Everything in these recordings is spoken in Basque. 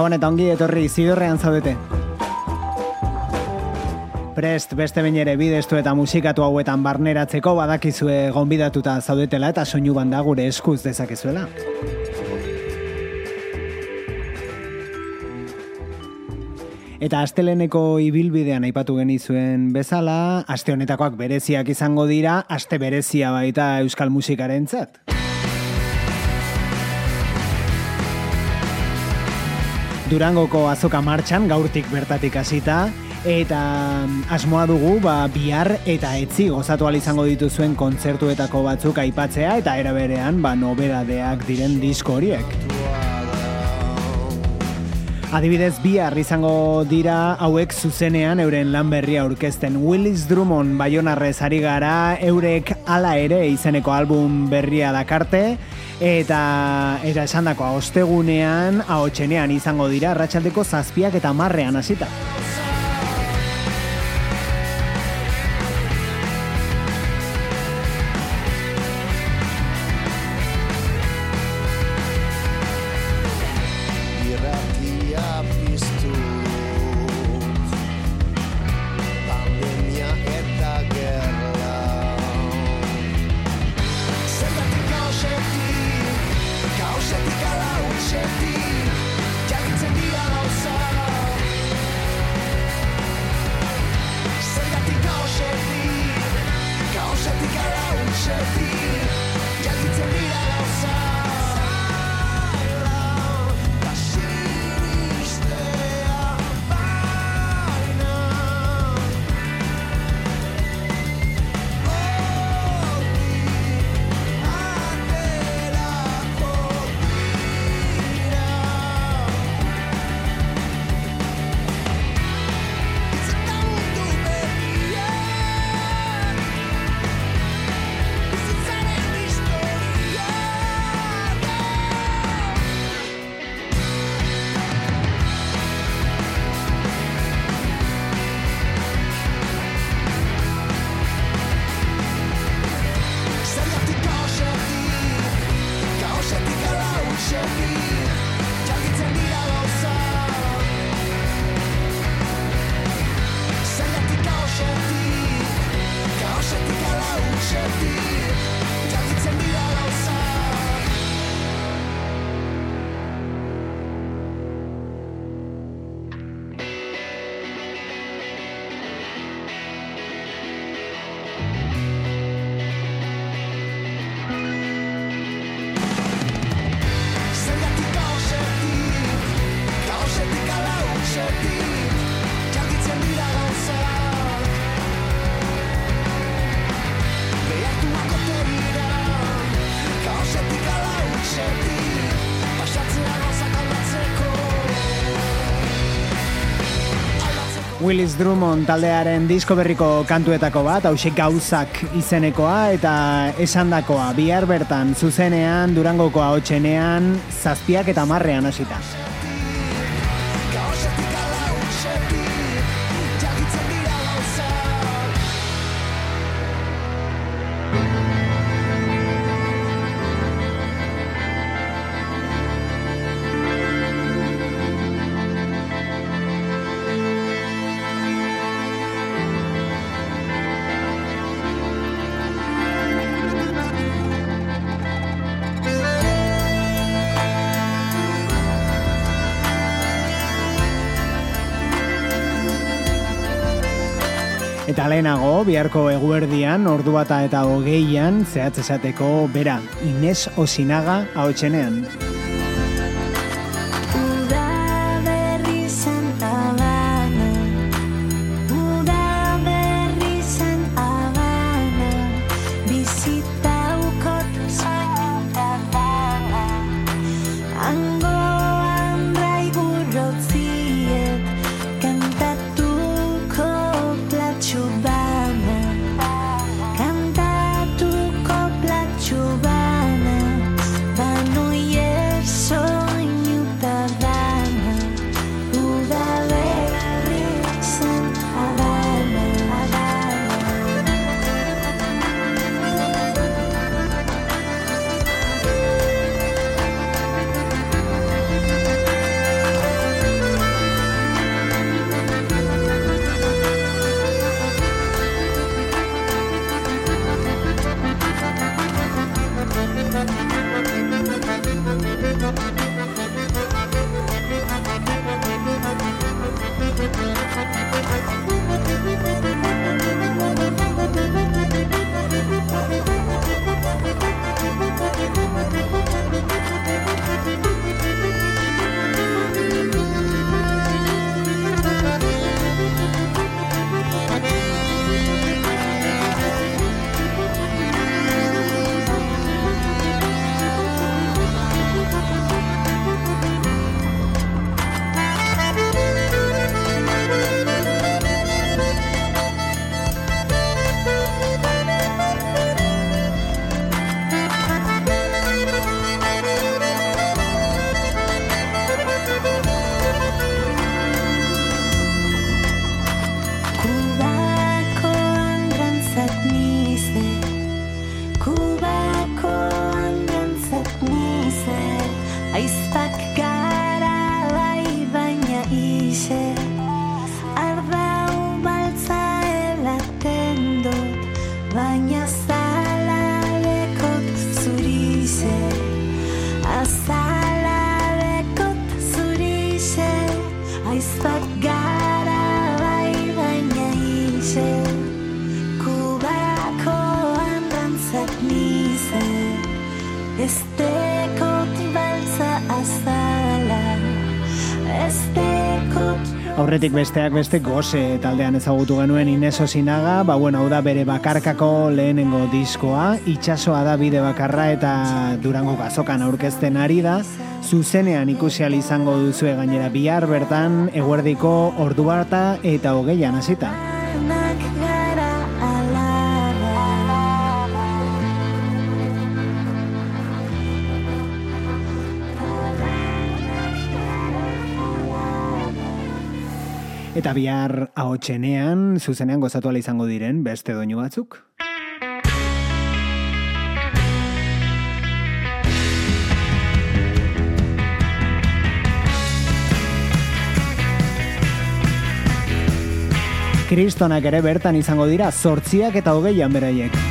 Gabon eta ongi etorri zidorrean zaudete. Prest beste bain ere bidestu eta musikatu hauetan barneratzeko badakizue gonbidatuta zaudetela eta soinu banda gure eskuz dezakezuela. Eta asteleneko ibilbidean aipatu genizuen bezala, aste honetakoak bereziak izango dira, aste berezia baita euskal musikaren Durangoko azoka martxan gaurtik bertatik hasita eta mm, asmoa dugu ba, bihar eta etzi gozatu izango dituzuen kontzertuetako batzuk aipatzea eta era berean ba, noberadeak diren disko horiek. Adibidez, bihar izango dira hauek zuzenean euren lan berria aurkezten. Willis Drummond baionarrez ari gara eurek ala ere izeneko album berria dakarte, Eta eta esandakoa ostegunean ahotsenean izango dira arratsaldeko zazpiak eta marrean hasita. Willis Drummond taldearen disko berriko kantuetako bat, hausik gauzak izenekoa eta esandakoa bihar bertan zuzenean durangokoa hotxenean zazpiak eta marrean hasita. Eta lehenago, biharko eguerdian, ordu bata eta hogeian, zehatz esateko, bera, Ines Osinaga hau txenean. Aurretik besteak beste goze taldean ezagutu genuen Ineso Sinaga, ba bueno, hau da bere bakarkako lehenengo diskoa, itxasoa da bide bakarra eta durango gazokan aurkezten ari da, zuzenean ikusi izango duzu gainera bihar bertan eguerdiko ordu barta eta hogeian hasita. Eta bihar ahotsenean zuzenean gozatu izango diren beste doinu batzuk. Kristonak ere bertan izango dira, sortziak eta hogeian beraiek.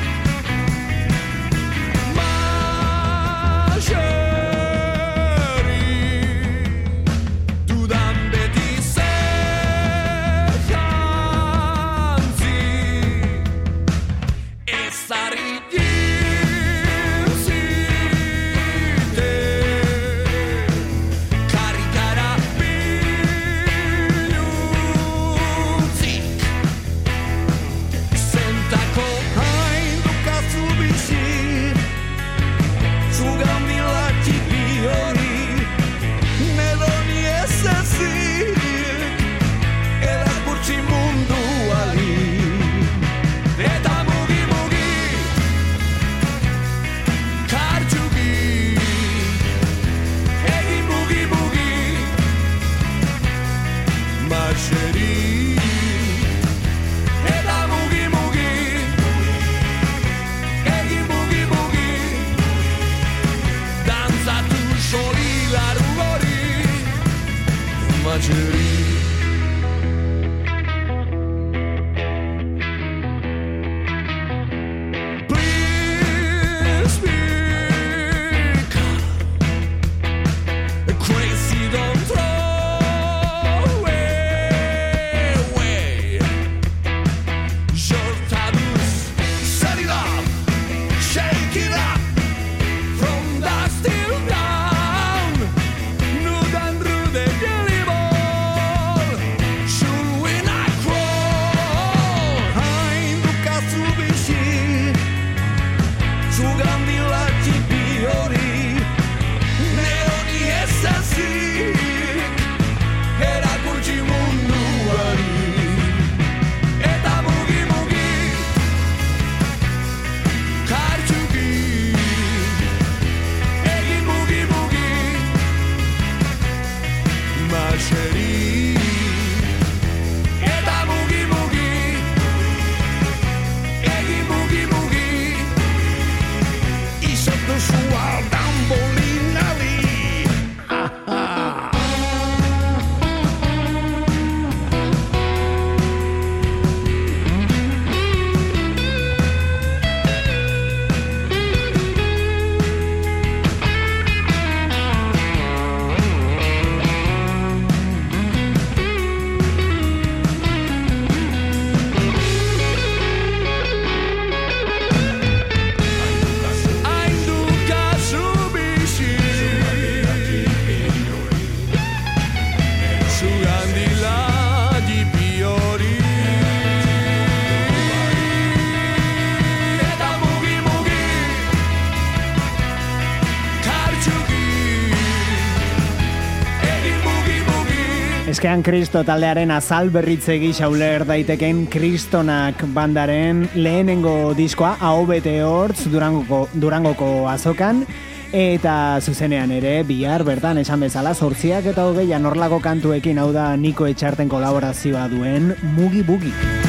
Askean Kristo taldearen azal berritze gisa uler daiteken Kristonak bandaren lehenengo diskoa AOBT hortz Durangoko, Durangoko azokan eta zuzenean ere bihar bertan esan bezala sortziak eta hogeian orlako kantuekin hau da Niko Etxarten kolaborazioa duen Mugi Bugi.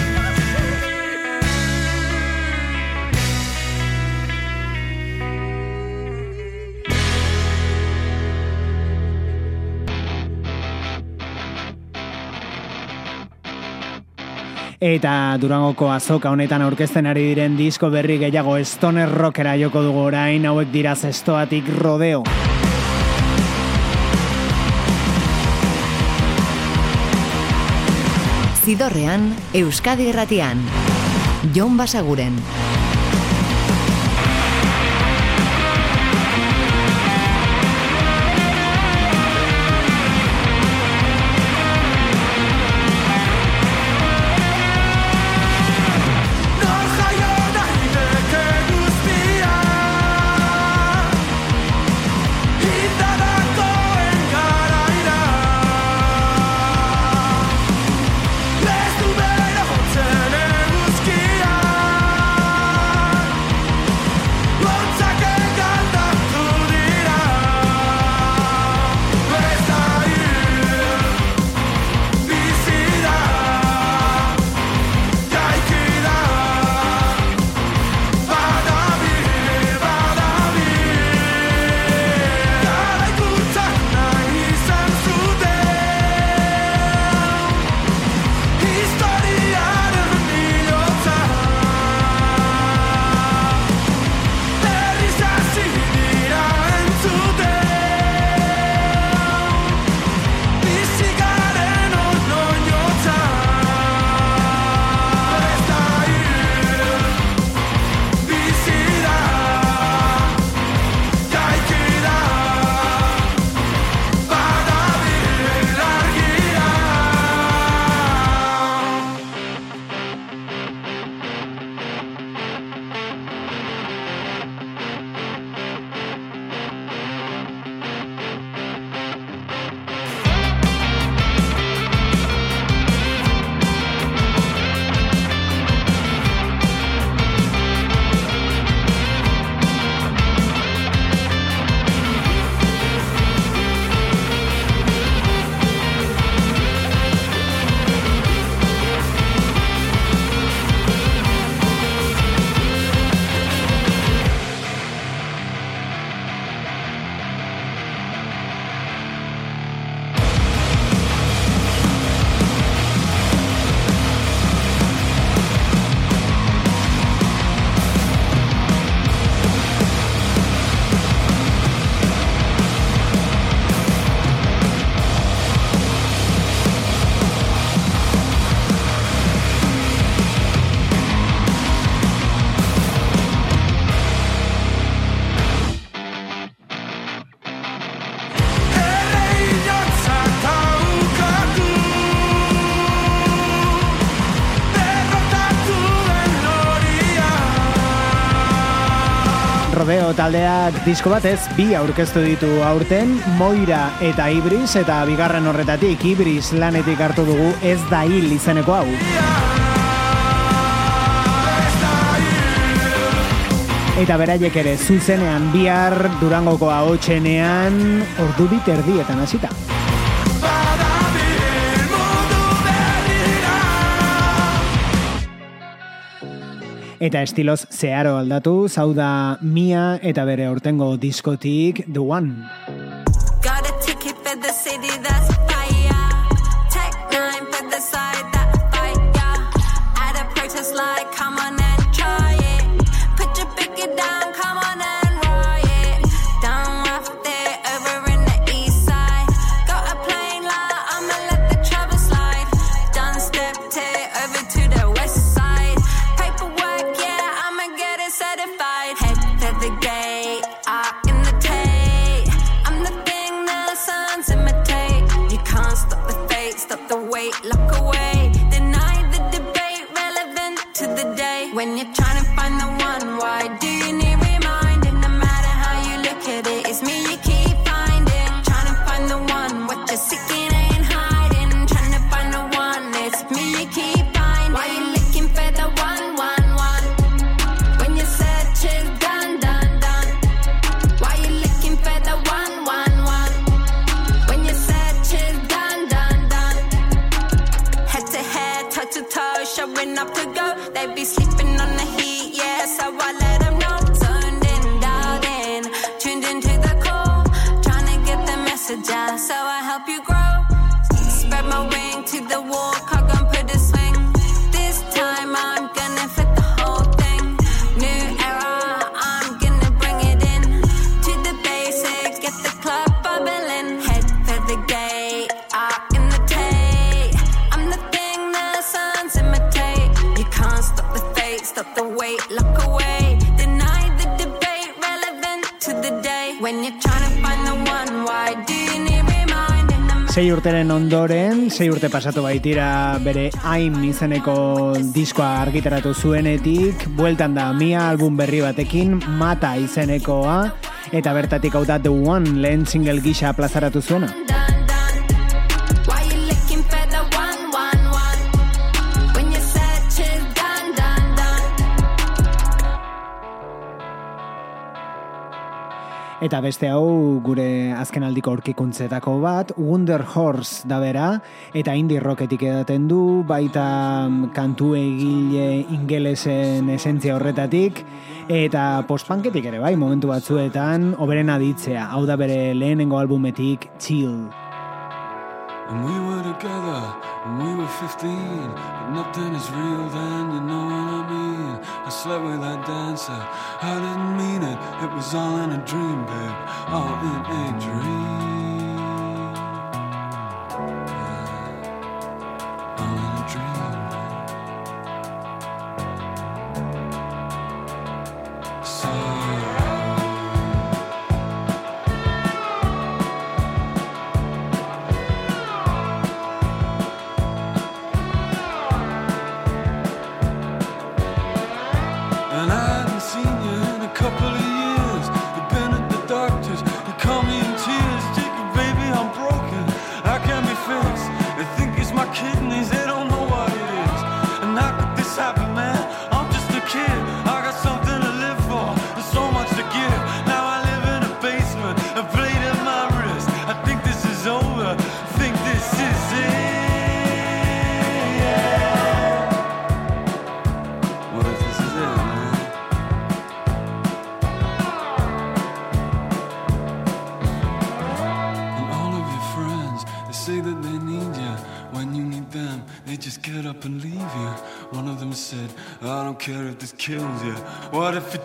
Eta Durangoko azoka honetan aurkezten ari diren disko berri gehiago stoner rockera joko dugu orain hauek dira zestoatik rodeo. Zidorrean, Euskadi Erratian. Jon Basaguren. Taldeak disko batez bi aurkeztu ditu aurten Moira eta Ibris eta bigarren horretatik Ibris lanetik hartu dugu ez da hil izeneko hau. Eta beraiek ere zuzenean bihar Durangoko ahotsenean ordu bit erdietan hasita. Eta estiloz zeharo aldatu, zau da Mia eta bere aurtengo diskotik The One. me, you sei urte pasatu baitira bere Aim izeneko diskoa argitaratu zuenetik, bueltan da mia album berri batekin, Mata izenekoa, eta bertatik hau da The One lehen single gisa plazaratu zuena. Eta beste hau gure azkenaldiko aurkikuntzetako bat, Wonder Horse da bera, eta indie rocketik edaten du, baita mm, kantu egile ingelesen esentzia horretatik, eta postpanketik ere bai, momentu batzuetan, oberen aditzea, hau da bere lehenengo albumetik, Chill. And we were together, and we were 15, but nothing is real then, you know what I mean. I slept with that dancer. I didn't mean it. It was all in a dream, babe. All in a dream.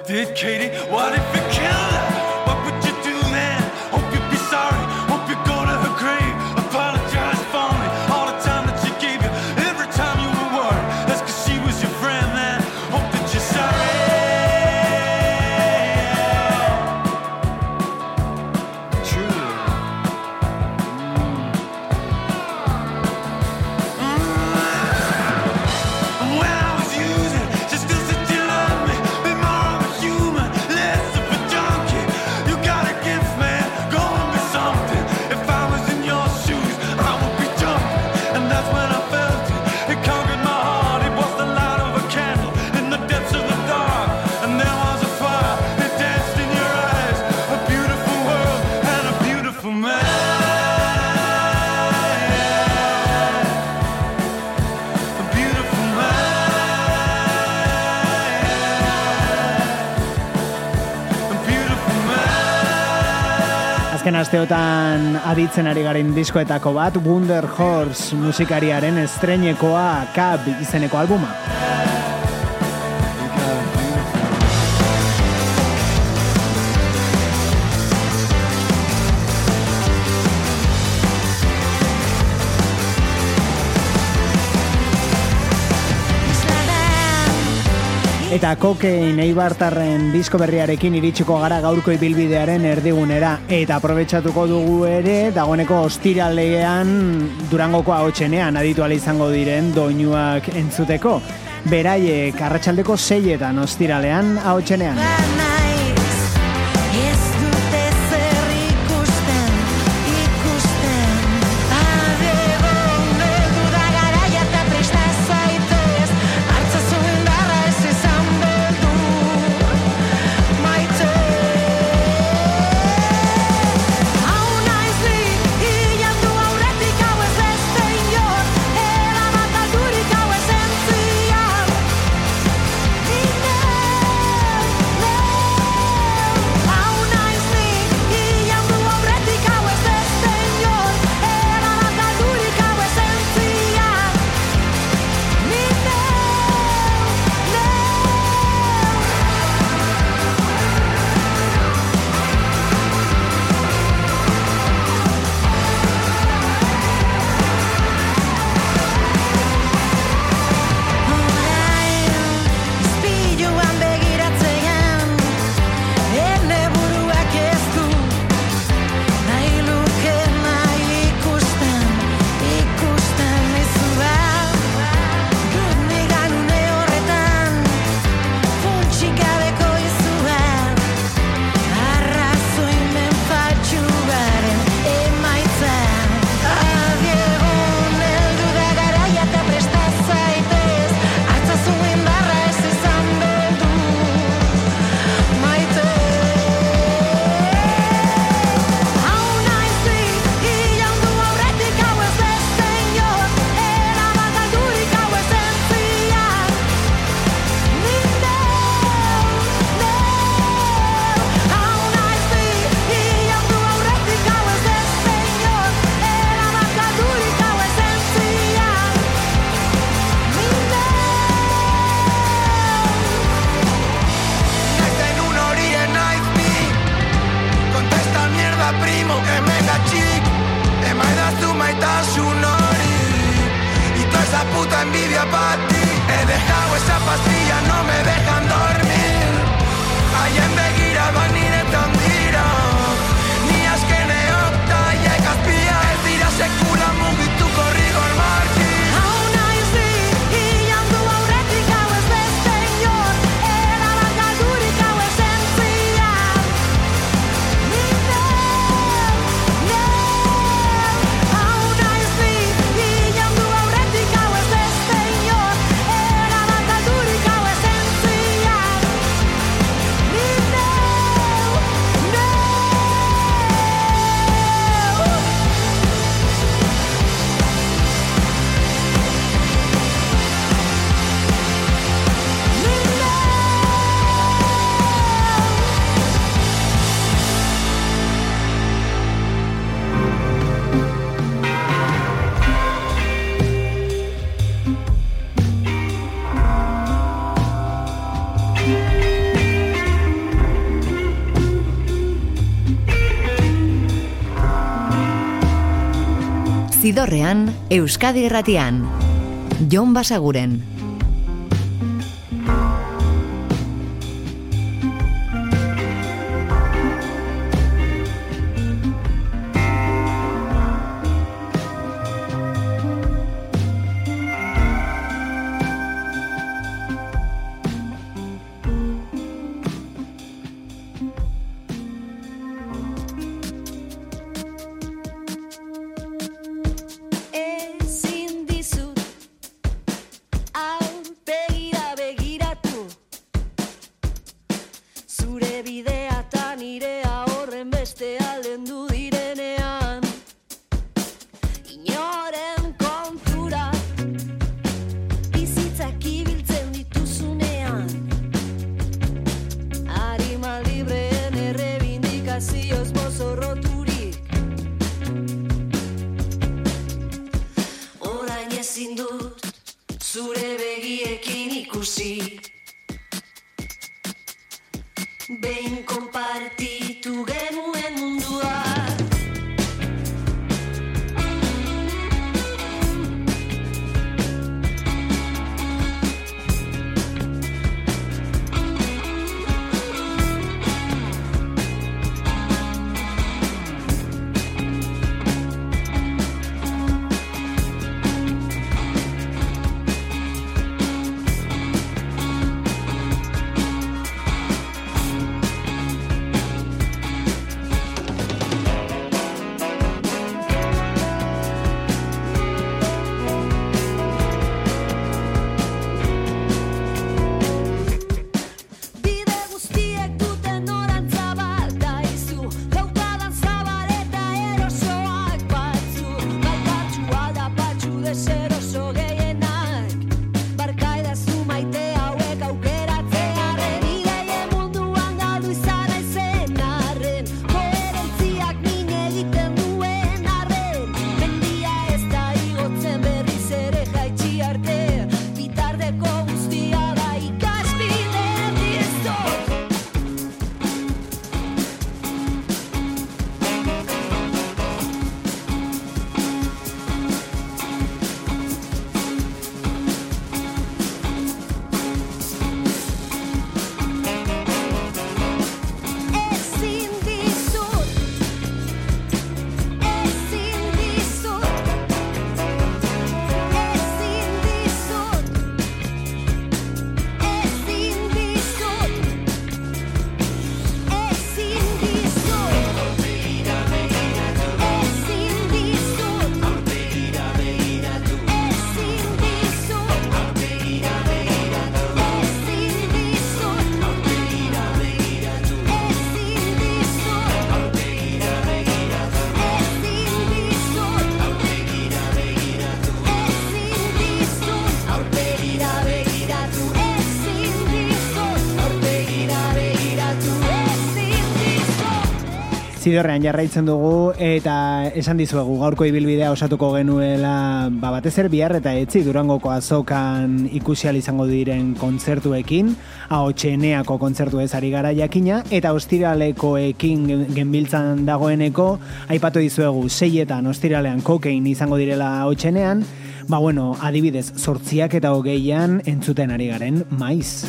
did Katie? asteotan aditzen ari garen diskoetako bat Wonder Horse musikariaren estrenekoa Cab izeneko albuma. Eta kokein eibartarren disko berriarekin iritsiko gara gaurko ibilbidearen erdigunera. Eta aprobetsatuko dugu ere, dagoeneko ostiralean durangoko ahotxenean aditu izango diren doinuak entzuteko. Beraiek, arratsaldeko seietan ostiralean ahotxenean. Kontxidorrean, Euskadi Erratian. Jon Basaguren. zidorrean jarraitzen dugu eta esan dizuegu gaurko ibilbidea osatuko genuela ba, batez ere bihar eta etzi durangoko azokan ikusial izango diren kontzertuekin, ahotxeneako kontzertu ez ari gara jakina, eta ostiralekoekin genbiltzan dagoeneko, aipatu dizuegu seietan ostiralean kokein izango direla ahotxenean, ba bueno, adibidez, sortziak eta hogeian entzuten ari garen maiz.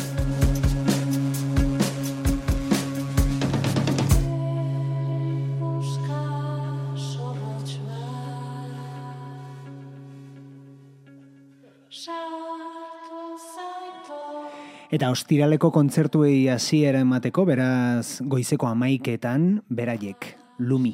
Eta ostiraleko kontzertuei hasiera emateko, beraz goizeko amaiketan, beraiek, lumi.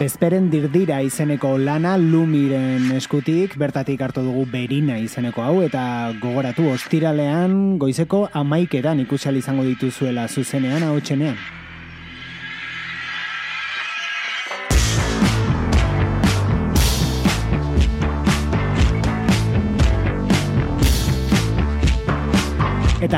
Bezperen dirdira izeneko lana Lumiren eskutik, bertatik hartu dugu Berina izeneko hau, eta gogoratu ostiralean goizeko amaiketan ikusal izango dituzuela zuzenean hau txenean.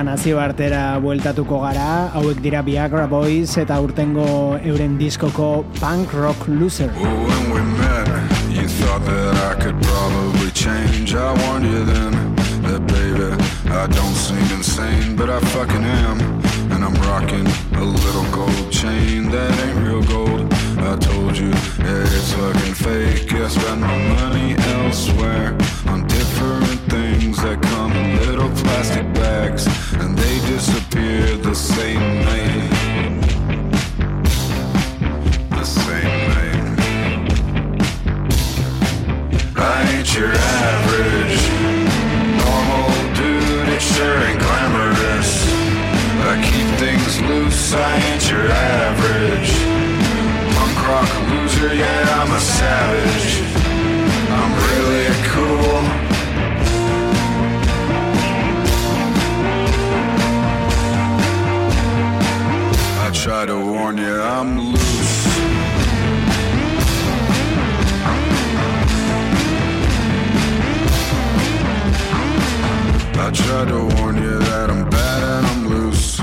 Eta nazio artera bueltatuko gara, hauek dira Viagra Boys eta urtengo euren diskoko Punk Rock Loser. When we met, you thought that I could probably change. I warned you then that, baby, I don't seem insane, but I fucking am. And I'm rocking a little gold chain that ain't real gold. I told you that it's fucking fake. I spend my money elsewhere on different things that come in little plastic bags, and they disappear the same night. The same night. I ain't your average normal dude. It sure ain't glamorous. I keep things loose. I ain't your average punk rock loser. Yeah, I'm a savage. You, I'm loose. I try to warn you that I'm bad and I'm loose.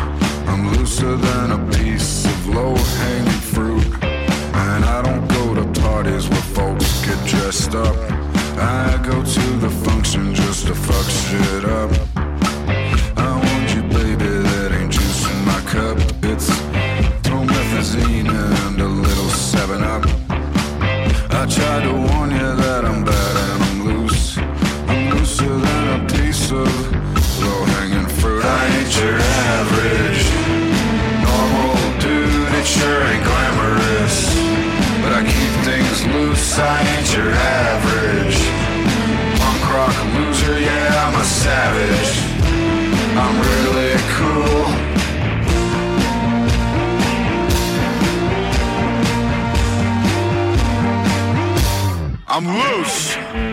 I'm looser than a piece of low hanging fruit. And I don't go to parties where folks get dressed up. I go to the sure ain't glamorous, but I keep things loose. I ain't your average punk rock loser. Yeah, I'm a savage. I'm really cool. I'm loose.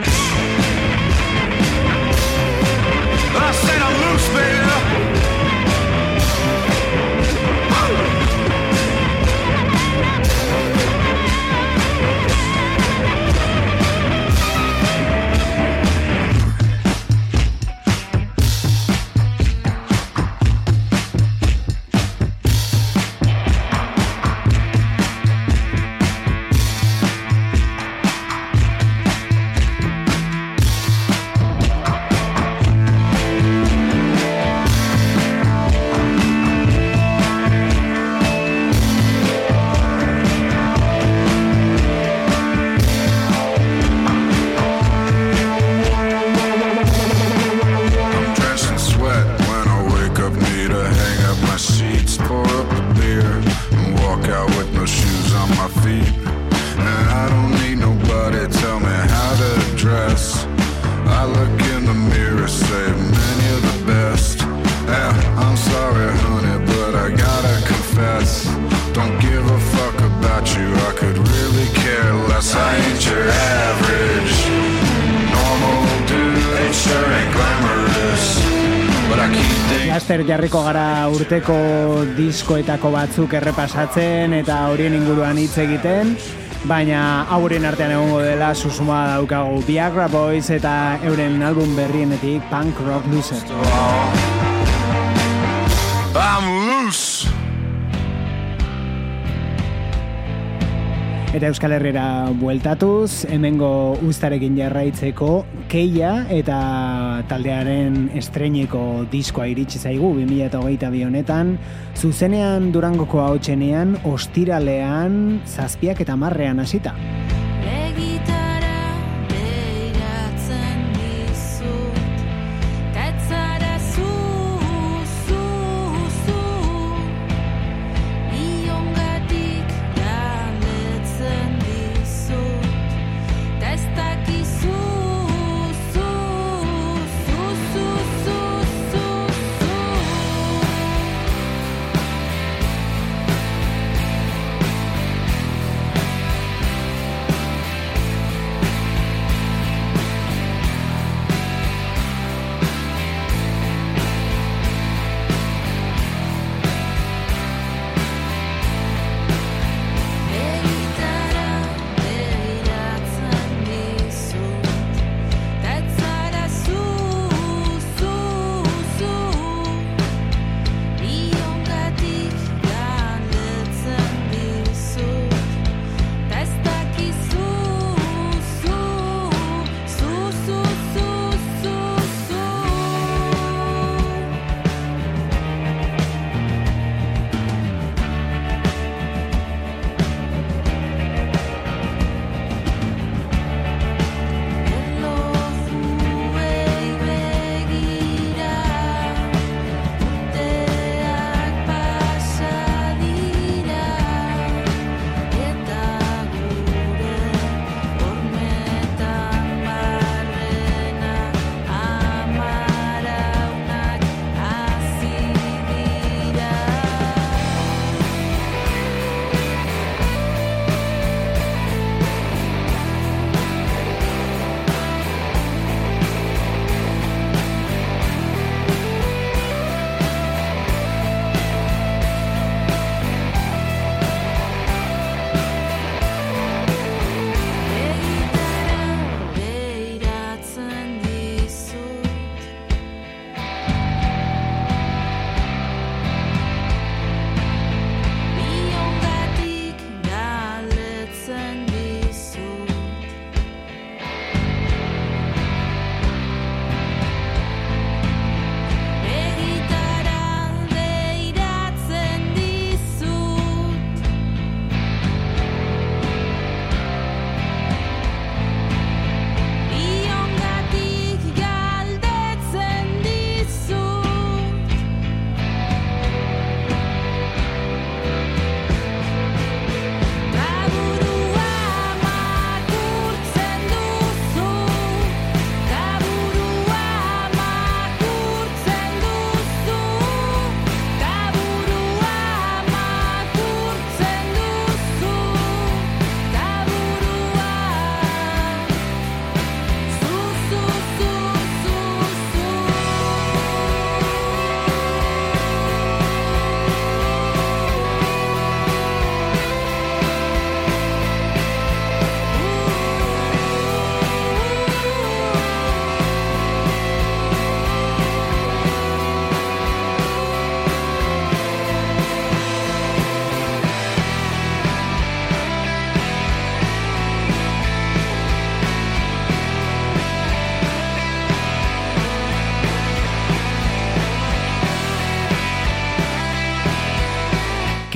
Jarriko gara urteko diskoetako batzuk errepasatzen eta horien inguruan hitz egiten, baina haurien artean egongo dela susuma daukagu Viagra Boys eta euren album berrienetik Punk Rock Loser. I'm Eta Euskal Herrera bueltatuz, hemengo ustarekin jarraitzeko keia eta taldearen estreineko diskoa iritsi zaigu 2022 honetan, zuzenean Durangoko hautsenean, ostiralean, zazpiak eta marrean hasita.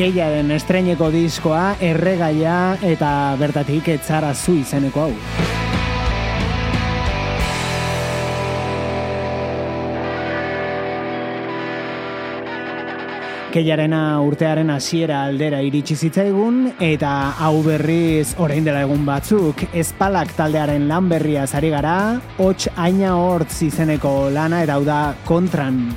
Keiaren estreineko diskoa, erregaia eta bertatik etzara zu izeneko hau. Keiarena urtearen hasiera aldera iritsi zitzaigun eta hau berriz orain dela egun batzuk Espalak taldearen lan berria ari gara, Hots Aina Hortz izeneko lana eta hau da Kontran.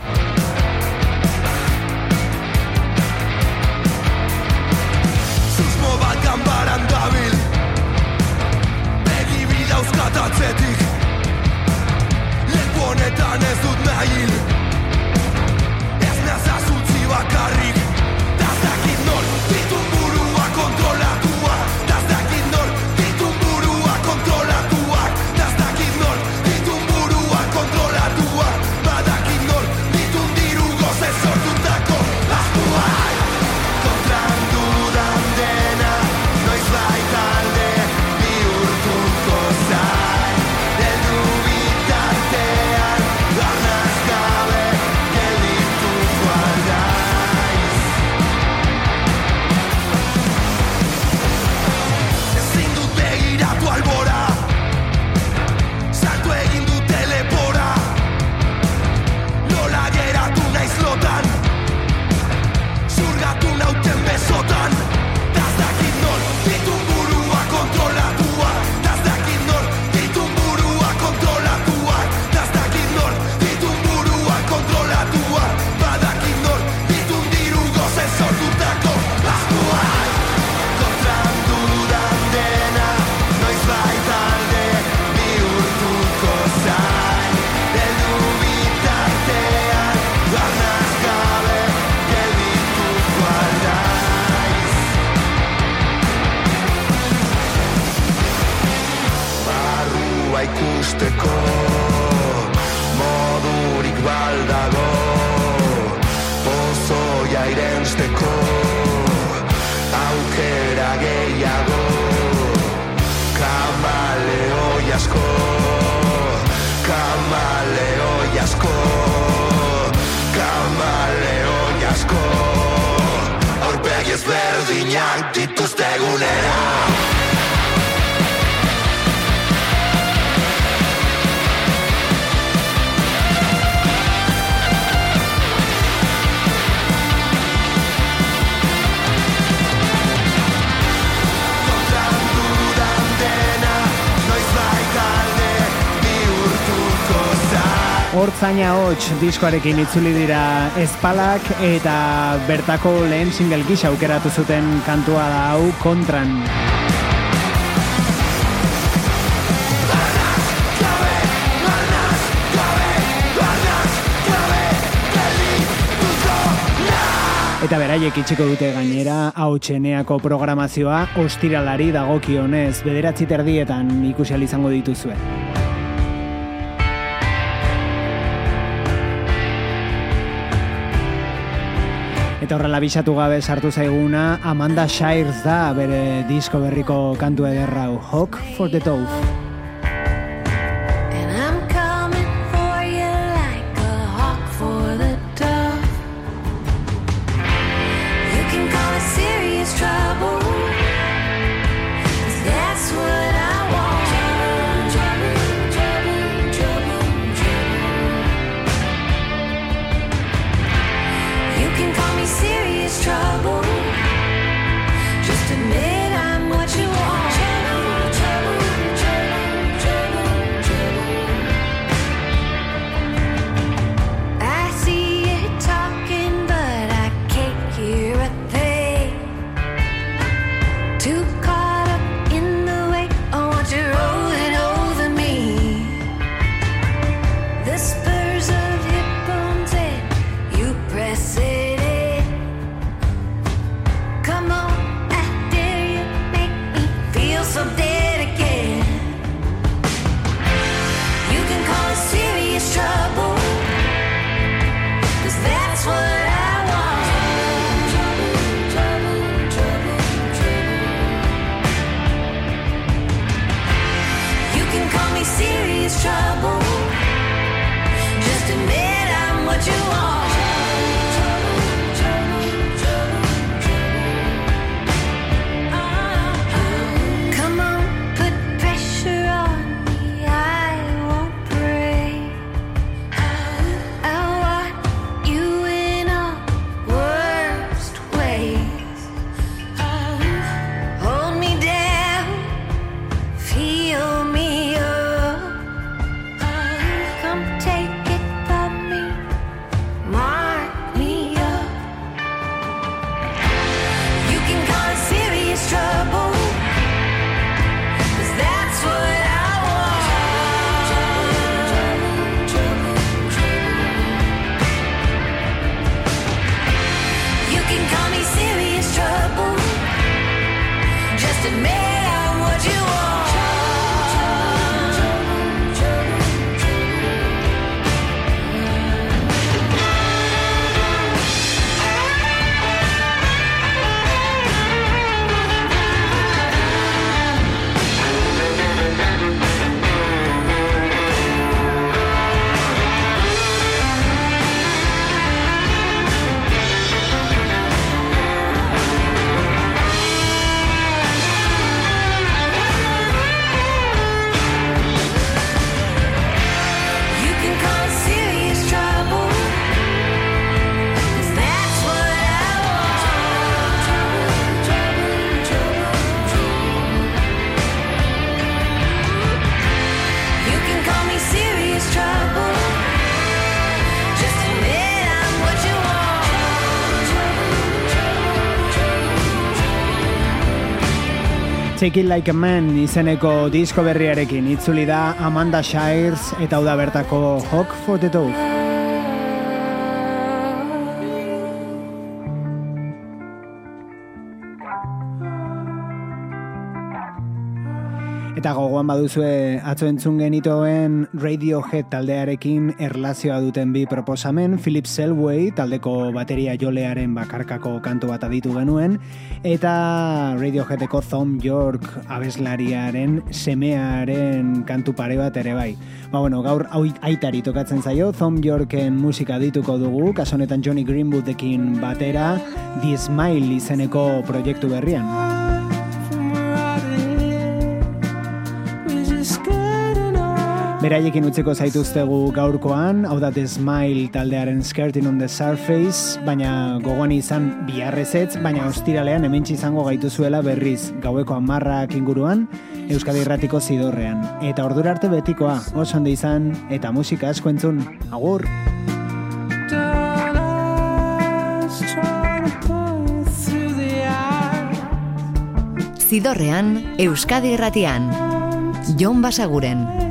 asko orbegi ez dituzte go Hortzaina Hots diskoarekin itzuli dira espalak eta bertako lehen single gisa aukeratu zuten kantua da hau kontran. Eta beraiek itxiko dute gainera hautseneako programazioa ostiralari dagokionez bederatzi terdietan ikusial izango dituzue. Eta horrela bisatu gabe sartu zaiguna Amanda Shires da bere disko berriko kantu ederrau Hawk for the Dove. man. Take It Like a Man izeneko disko berriarekin itzuli da Amanda Shires eta hau da bertako Hawk for the Dove. Eta gogoan baduzue atzo entzun genitoen Radiohead taldearekin erlazioa duten bi proposamen, Philip Selway taldeko bateria jolearen bakarkako kantu bat aditu genuen, eta Radioheadeko Thom York abeslariaren semearen kantu pare bat ere bai. Ba bueno, gaur aitari tokatzen zaio, Thom Yorken musika dituko dugu, kasonetan Johnny Greenwoodekin batera, The Smile izeneko proiektu berrian. Beraiekin utzeko zaituztegu gaurkoan, hau da Smile taldearen Skirting on the Surface, baina gogoan izan biharrezetz, baina ostiralean hemen izango gaituzuela berriz gaueko amarrak inguruan, Euskadi Irratiko zidorrean. Eta ordura arte betikoa, oso ondo izan, eta musika asko entzun. Agur! Zidorrean, Euskadi Irratian. Jon Basaguren.